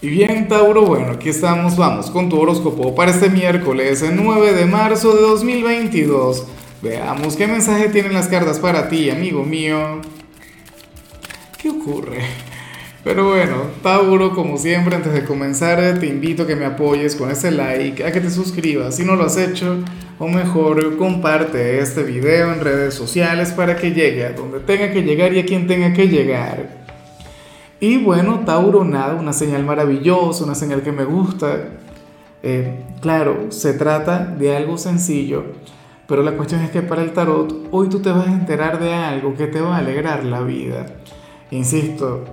Y bien, Tauro, bueno, aquí estamos, vamos con tu horóscopo para este miércoles, el 9 de marzo de 2022. Veamos qué mensaje tienen las cartas para ti, amigo mío. ¿Qué ocurre? Pero bueno, Tauro, como siempre, antes de comenzar, te invito a que me apoyes con ese like, a que te suscribas si no lo has hecho, o mejor, comparte este video en redes sociales para que llegue a donde tenga que llegar y a quien tenga que llegar. Y bueno, Tauro, nada, una señal maravillosa, una señal que me gusta. Eh, claro, se trata de algo sencillo, pero la cuestión es que para el tarot hoy tú te vas a enterar de algo que te va a alegrar la vida. Insisto,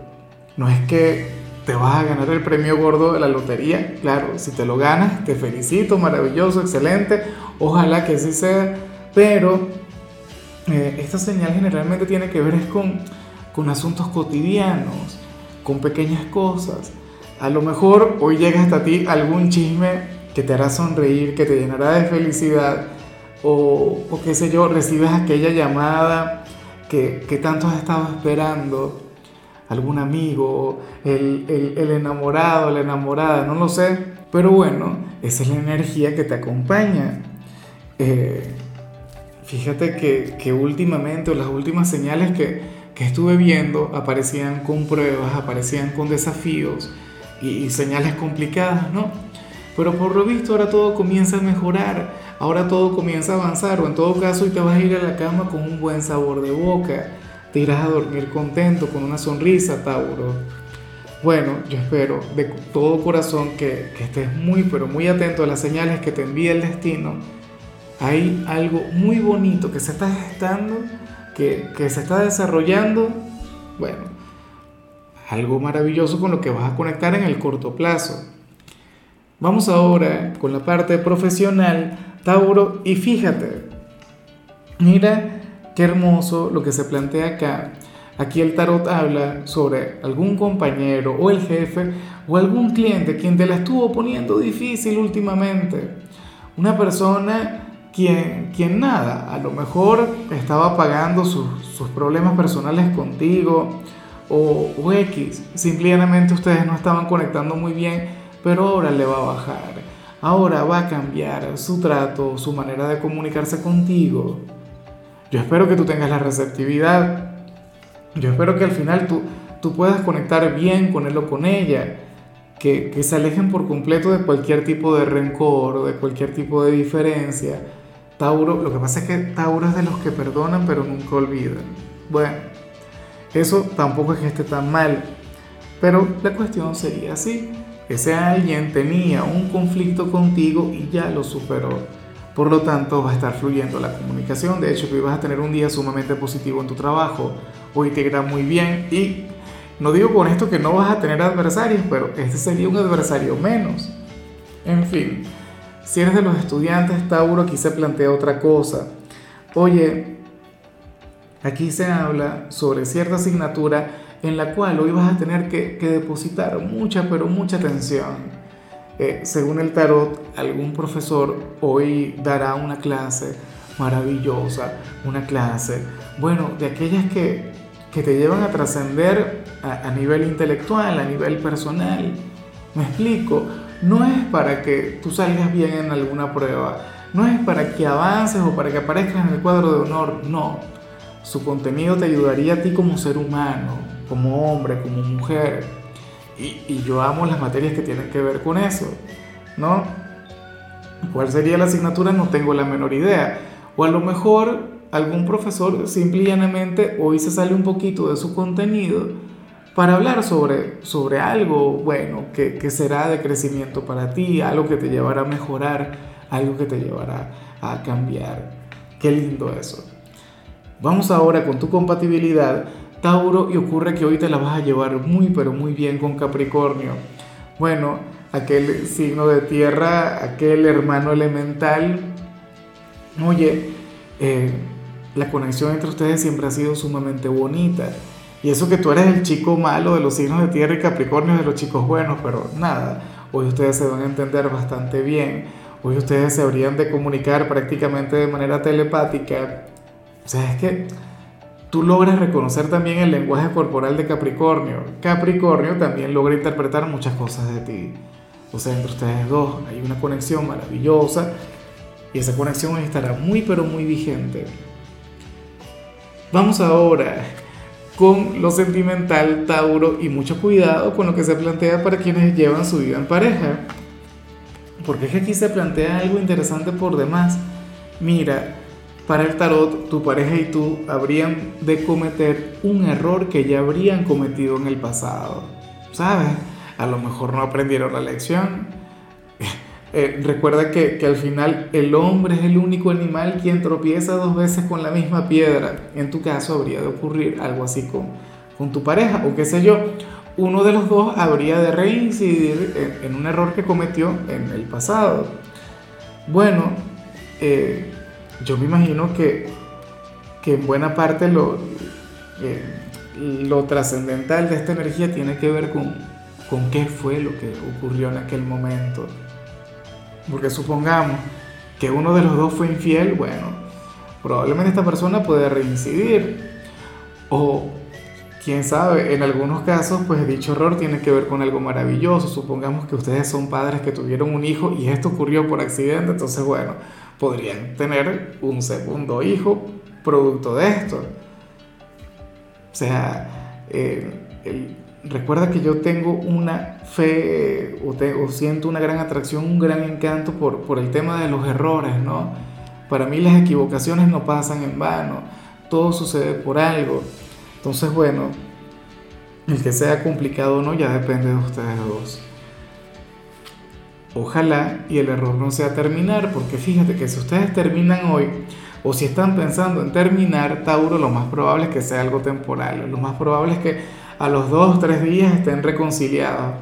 no es que te vas a ganar el premio gordo de la lotería, claro, si te lo ganas, te felicito, maravilloso, excelente, ojalá que así sea, pero eh, esta señal generalmente tiene que ver con, con asuntos cotidianos con pequeñas cosas. A lo mejor hoy llega hasta ti algún chisme que te hará sonreír, que te llenará de felicidad, o, o qué sé yo, recibes aquella llamada que, que tanto has estado esperando, algún amigo, el, el, enamorado, la enamorada, no lo sé, pero bueno, esa es la energía que te acompaña. Eh, fíjate que, que últimamente, las últimas señales que, que estuve viendo aparecían con pruebas, aparecían con desafíos y, señales complicadas, ¿no? Pero por lo visto ahora todo comienza a mejorar, ahora todo comienza a avanzar, o en todo caso y te vas a ir a la cama con un buen sabor de boca, te irás a dormir contento, con una sonrisa, Tauro. Bueno, yo espero de todo corazón que, que estés muy, pero muy atento a las señales que te envía el destino. Hay algo muy bonito que se está gestando que, se está desarrollando, bueno, algo maravilloso con lo que vas a conectar en el corto plazo. Vamos ahora con la parte profesional, Tauro, y fíjate, mira qué hermoso lo que se plantea acá. Aquí el tarot habla sobre algún compañero o el jefe o algún cliente quien te la estuvo poniendo difícil últimamente. Una persona quien, quien nada, a lo mejor estaba pagando sus, sus problemas personales contigo o, o, X, simplemente ustedes no estaban conectando muy bien, pero ahora le va a bajar, ahora va a cambiar su trato, su manera de comunicarse contigo. Yo espero que tú tengas la receptividad, yo espero que al final tú, tú puedas conectar bien con él o con ella. Que, que se alejen por completo de cualquier tipo de rencor de cualquier tipo de diferencia Tauro, lo que pasa es que Tauro es de los que perdonan pero nunca olvidan. Bueno, eso tampoco es que esté tan mal, pero la cuestión sería así. Ese alguien tenía un conflicto contigo y ya lo superó. Por lo tanto, va a estar fluyendo la comunicación. De hecho, que vas a tener un día sumamente positivo en tu trabajo. Hoy te irá muy bien y no digo con esto que no vas a tener adversarios, pero este sería un adversario menos. En fin, si eres de los estudiantes, Tauro, aquí se plantea otra cosa. Oye, aquí se habla sobre cierta asignatura en la cual hoy vas a tener que, depositar mucha, pero mucha atención. Eh, según el tarot, algún profesor hoy dará una clase maravillosa, una clase, bueno, de aquellas que, que te llevan a trascender a, a nivel intelectual, a nivel personal. Me explico, no es para que tú salgas bien en alguna prueba, no es para que avances o para que aparezcas en el cuadro de honor, no. Su contenido te ayudaría a ti como ser humano, como hombre, como mujer. Y, yo amo las materias que tienen que ver con eso, ¿no? ¿Cuál sería la asignatura? No tengo la menor idea. O a lo mejor algún profesor simple y llanamente hoy se sale un poquito de su contenido para hablar sobre, sobre algo bueno que, que, será de crecimiento para ti, algo que te llevará a mejorar, algo que te llevará a cambiar. Qué lindo eso. Vamos ahora con tu compatibilidad, Tauro, y ocurre que hoy te la vas a llevar muy, pero muy bien con Capricornio. Bueno, aquel signo de tierra, aquel hermano elemental. Oye, eh, la conexión entre ustedes siempre ha sido sumamente bonita y eso que tú eres el chico malo de los signos de tierra y Capricornio de los chicos buenos, pero nada, hoy ustedes se van a entender bastante bien. Hoy ustedes se habrían de comunicar prácticamente de manera telepática. O sea, es que tú logras reconocer también el lenguaje corporal de Capricornio. Capricornio también logra interpretar muchas cosas de ti. O sea, entre ustedes dos hay una conexión maravillosa y esa conexión estará muy pero muy vigente. Vamos ahora con lo sentimental, Tauro, y mucho cuidado con lo que se plantea para quienes llevan su vida en pareja. Porque es que aquí se plantea algo interesante por demás. Mira, para el tarot, tu pareja y tú habrían de cometer un error que ya habrían cometido en el pasado. ¿Sabes? A lo mejor no aprendieron la lección. Eh, recuerda que, que, al final el hombre es el único animal quien tropieza dos veces con la misma piedra. En tu caso habría de ocurrir algo así con, con tu pareja o qué sé yo. Uno de los dos habría de reincidir en, un error que cometió en el pasado. Bueno, eh, yo me imagino que, que en buena parte lo, eh, lo trascendental de esta energía tiene que ver con, con qué fue lo que ocurrió en aquel momento. Porque supongamos que uno de los dos fue infiel, bueno, probablemente esta persona puede reincidir. O quién sabe, en algunos casos, pues dicho error tiene que ver con algo maravilloso. Supongamos que ustedes son padres que tuvieron un hijo y esto ocurrió por accidente, entonces, bueno, podrían tener un segundo hijo producto de esto. O sea, eh, el, recuerda que yo tengo una fe o, o, siento una gran atracción, un gran encanto por, por el tema de los errores, ¿no? Para mí las equivocaciones no pasan en vano, todo sucede por algo. Entonces, bueno, el que sea complicado o no ya depende de ustedes dos. Ojalá y el error no sea terminar, porque fíjate que si ustedes terminan hoy, o si están pensando en terminar, Tauro, lo más probable es que sea algo temporal. Lo más probable es que a los dos o tres días estén reconciliados.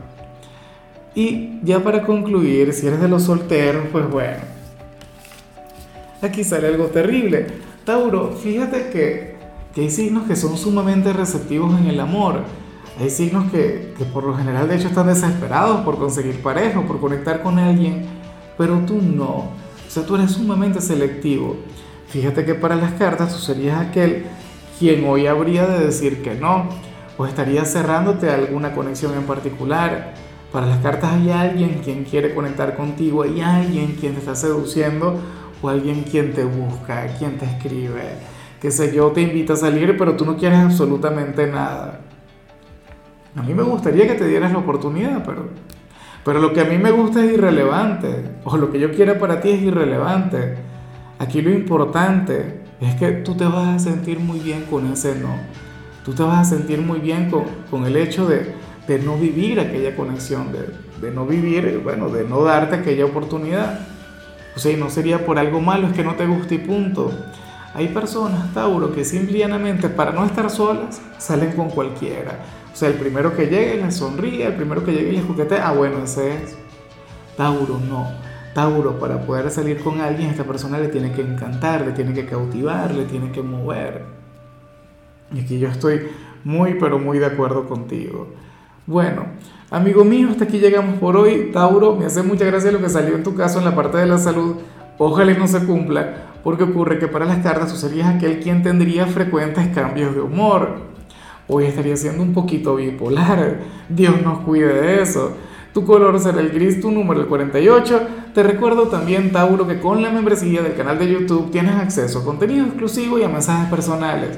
Y ya para concluir, si eres de los solteros, pues bueno, aquí sale algo terrible. Tauro, fíjate que, que hay signos que son sumamente receptivos en el amor. Hay signos que, que, por lo general de hecho están desesperados por conseguir pareja, por conectar con alguien, pero tú no. O sea, tú eres sumamente selectivo. Fíjate que para las cartas tú serías aquel quien hoy habría de decir que no o estarías cerrándote a alguna conexión en particular. Para las cartas hay alguien quien quiere conectar contigo, hay alguien quien te está seduciendo o alguien quien te busca, quien te escribe, que sé yo, te invita a salir, pero tú no quieres absolutamente nada. A mí me gustaría que te dieras la oportunidad, pero, pero lo que a mí me gusta es irrelevante, o lo que yo quiera para ti es irrelevante. Aquí lo importante es que tú te vas a sentir muy bien con ese no tú te vas a sentir muy bien con, con el hecho de, de, no vivir aquella conexión, de, de, no vivir, bueno, de no darte aquella oportunidad. O sea, y no sería por algo malo, es que no te gusta y punto. Hay personas, Tauro, que simplemente para no estar solas salen con cualquiera. O sea, el primero que llegue les sonríe, el primero que llegue les juguetea, ah, bueno, ese es. Tauro, no. Tauro, para poder salir con alguien, esta persona le tiene que encantar, le tiene que cautivar, le tiene que mover. Y aquí yo estoy muy, pero muy de acuerdo contigo. Bueno, amigo mío, hasta aquí llegamos por hoy. Tauro, me hace mucha gracia lo que salió en tu caso en la parte de la salud. Ojalá y no se cumpla, porque ocurre que para las cartas tú serías aquel quien tendría frecuentes cambios de humor. Hoy estaría siendo un poquito bipolar. Dios nos cuide de eso. Tu color será el gris, tu número el 48. Te recuerdo también, Tauro, que con la membresía del canal de YouTube tienes acceso a contenido exclusivo y a mensajes personales